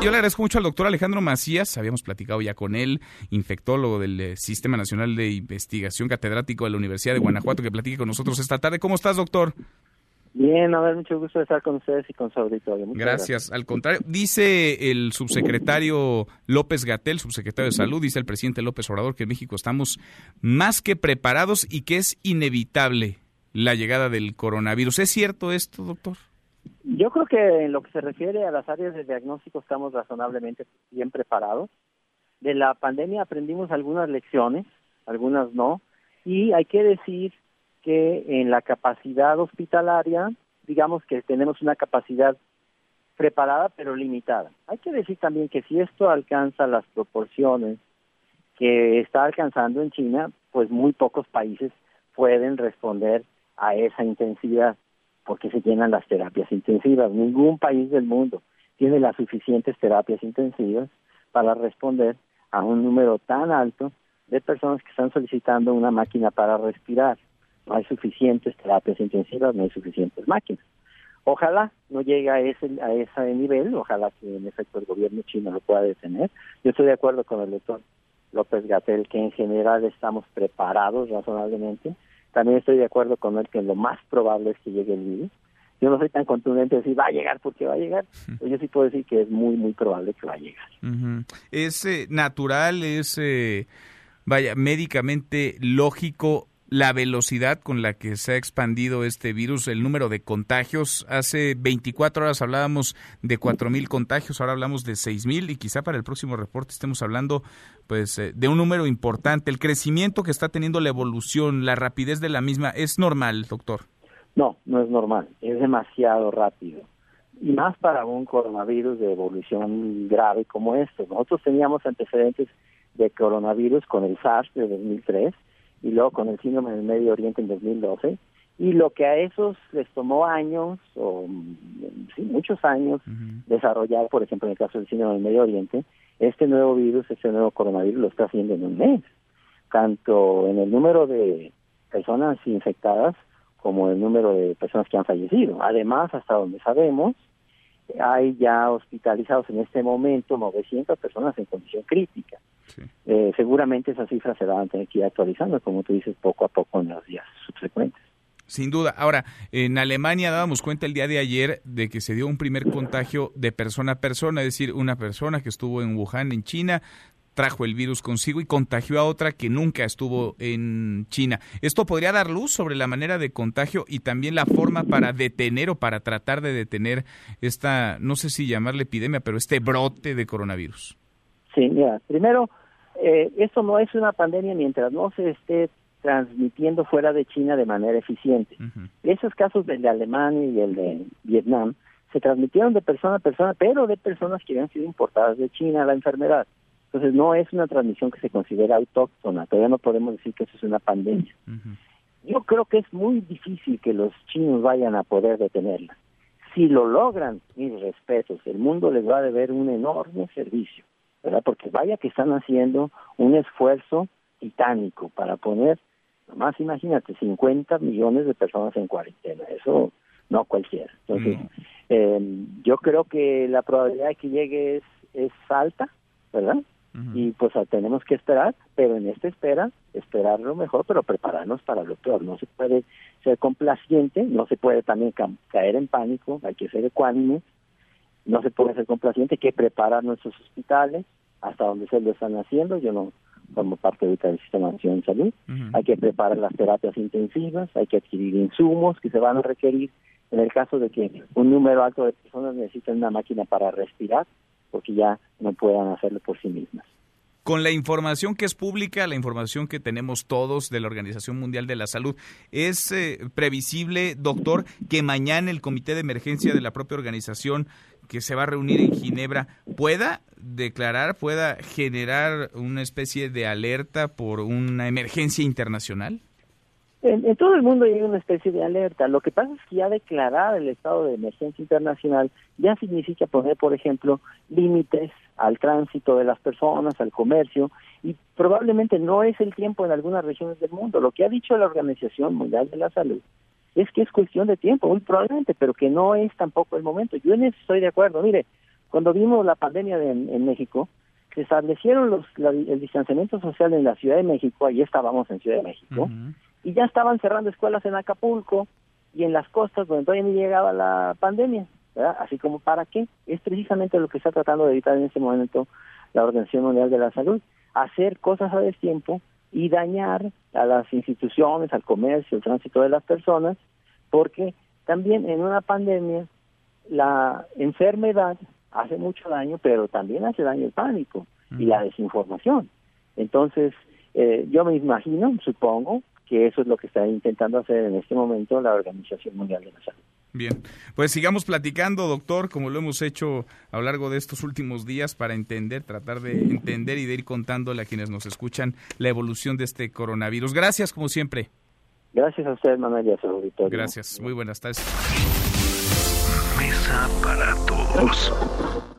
Yo le agradezco mucho al doctor Alejandro Macías, habíamos platicado ya con él, infectólogo del eh, Sistema Nacional de Investigación, catedrático de la Universidad de Guanajuato, que platique con nosotros esta tarde. ¿Cómo estás, doctor? Bien, a ver, mucho gusto de estar con ustedes y con su auditorio. Gracias. gracias. Al contrario, dice el subsecretario López Gatel, subsecretario de Salud, dice el presidente López Obrador que en México estamos más que preparados y que es inevitable la llegada del coronavirus. ¿Es cierto esto, doctor? Yo creo que en lo que se refiere a las áreas de diagnóstico estamos razonablemente bien preparados. De la pandemia aprendimos algunas lecciones, algunas no, y hay que decir que en la capacidad hospitalaria, digamos que tenemos una capacidad preparada pero limitada. Hay que decir también que si esto alcanza las proporciones que está alcanzando en China, pues muy pocos países pueden responder a esa intensidad porque se llenan las terapias intensivas. Ningún país del mundo tiene las suficientes terapias intensivas para responder a un número tan alto de personas que están solicitando una máquina para respirar no hay suficientes terapias intensivas, no hay suficientes máquinas. Ojalá no llegue a ese, a ese nivel, ojalá que en efecto el gobierno chino lo pueda detener. Yo estoy de acuerdo con el doctor López Gatel que en general estamos preparados razonablemente. También estoy de acuerdo con él que lo más probable es que llegue el virus. Yo no soy tan contundente de decir va a llegar porque va a llegar. Yo sí puedo decir que es muy, muy probable que va a llegar. Es eh, natural, es, eh, vaya, médicamente lógico la velocidad con la que se ha expandido este virus, el número de contagios. Hace 24 horas hablábamos de 4.000 contagios, ahora hablamos de 6.000 y quizá para el próximo reporte estemos hablando pues eh, de un número importante. El crecimiento que está teniendo la evolución, la rapidez de la misma, ¿es normal, doctor? No, no es normal, es demasiado rápido. Y más para un coronavirus de evolución grave como este. Nosotros teníamos antecedentes de coronavirus con el SARS de 2003 y luego con el síndrome del Medio Oriente en 2012 y lo que a esos les tomó años o sí, muchos años desarrollar, por ejemplo en el caso del síndrome del Medio Oriente, este nuevo virus, este nuevo coronavirus lo está haciendo en un mes, tanto en el número de personas infectadas como el número de personas que han fallecido. Además, hasta donde sabemos, hay ya hospitalizados en este momento 900 personas en condición crítica. Eh, seguramente esas cifras se van a tener que ir actualizando, como tú dices, poco a poco en los días subsecuentes. Sin duda. Ahora, en Alemania dábamos cuenta el día de ayer de que se dio un primer contagio de persona a persona, es decir, una persona que estuvo en Wuhan, en China, trajo el virus consigo y contagió a otra que nunca estuvo en China. Esto podría dar luz sobre la manera de contagio y también la forma para detener o para tratar de detener esta, no sé si llamarle epidemia, pero este brote de coronavirus. Sí, mira, primero, eh, esto no es una pandemia mientras no se esté transmitiendo fuera de China de manera eficiente. Esos casos del de Alemania y el de Vietnam se transmitieron de persona a persona, pero de personas que habían sido importadas de China la enfermedad. Entonces no es una transmisión que se considera autóctona, todavía no podemos decir que eso es una pandemia. Yo creo que es muy difícil que los chinos vayan a poder detenerla. Si lo logran, mis respetos, el mundo les va a deber un enorme servicio. ¿verdad? Porque vaya que están haciendo un esfuerzo titánico para poner, nomás imagínate, 50 millones de personas en cuarentena, eso no cualquiera. Entonces, eh, yo creo que la probabilidad de que llegue es, es alta, ¿verdad? Y pues tenemos que esperar, pero en esta espera, esperar lo mejor, pero prepararnos para lo peor. No se puede ser complaciente, no se puede también caer en pánico, hay que ser ecuánime, no se puede ser complaciente, hay que preparar nuestros hospitales, hasta donde se lo están haciendo, yo no formo parte del Sistema Nacional de Salud, hay que preparar las terapias intensivas, hay que adquirir insumos que se van a requerir. En el caso de que un número alto de personas necesiten una máquina para respirar, porque ya no puedan hacerlo por sí mismas con la información que es pública, la información que tenemos todos de la Organización Mundial de la Salud, ¿es eh, previsible, doctor, que mañana el Comité de Emergencia de la propia organización que se va a reunir en Ginebra pueda declarar, pueda generar una especie de alerta por una emergencia internacional? En, todo el mundo hay una especie de alerta. Lo que pasa es que ya declarar el estado de emergencia internacional ya significa poner, por ejemplo, límites al tránsito de las personas, al comercio, y probablemente no es el tiempo en algunas regiones del mundo. Lo que ha dicho la Organización Mundial de la Salud es que es cuestión de tiempo, muy probablemente, pero que no es tampoco el momento. Yo en eso estoy de acuerdo. Mire, Cuando vimos la pandemia en México, se establecieron los, el distanciamiento social en la Ciudad de México, ahí estábamos en Ciudad de México, y ya estaban cerrando escuelas en Acapulco y en las costas donde todavía no llegaba la pandemia, ¿verdad? Así como para qué, es precisamente lo que está tratando de evitar en este momento la Organización Mundial de la Salud, hacer cosas a destiempo y dañar a las instituciones, al comercio, al tránsito de las personas, porque también en una pandemia la enfermedad hace mucho daño, pero también hace daño el pánico y la desinformación. Entonces, eh, yo me imagino, supongo, que eso es lo que está intentando hacer en este momento la Organización Mundial de la Salud. Bien, pues sigamos platicando, doctor, como lo hemos hecho a lo largo de estos últimos días para entender, tratar de entender y de ir contándole a quienes nos escuchan la evolución de este coronavirus. Gracias, como siempre. Gracias a usted, Manuel, y a su Gracias, muy buenas tardes. Mesa para todos.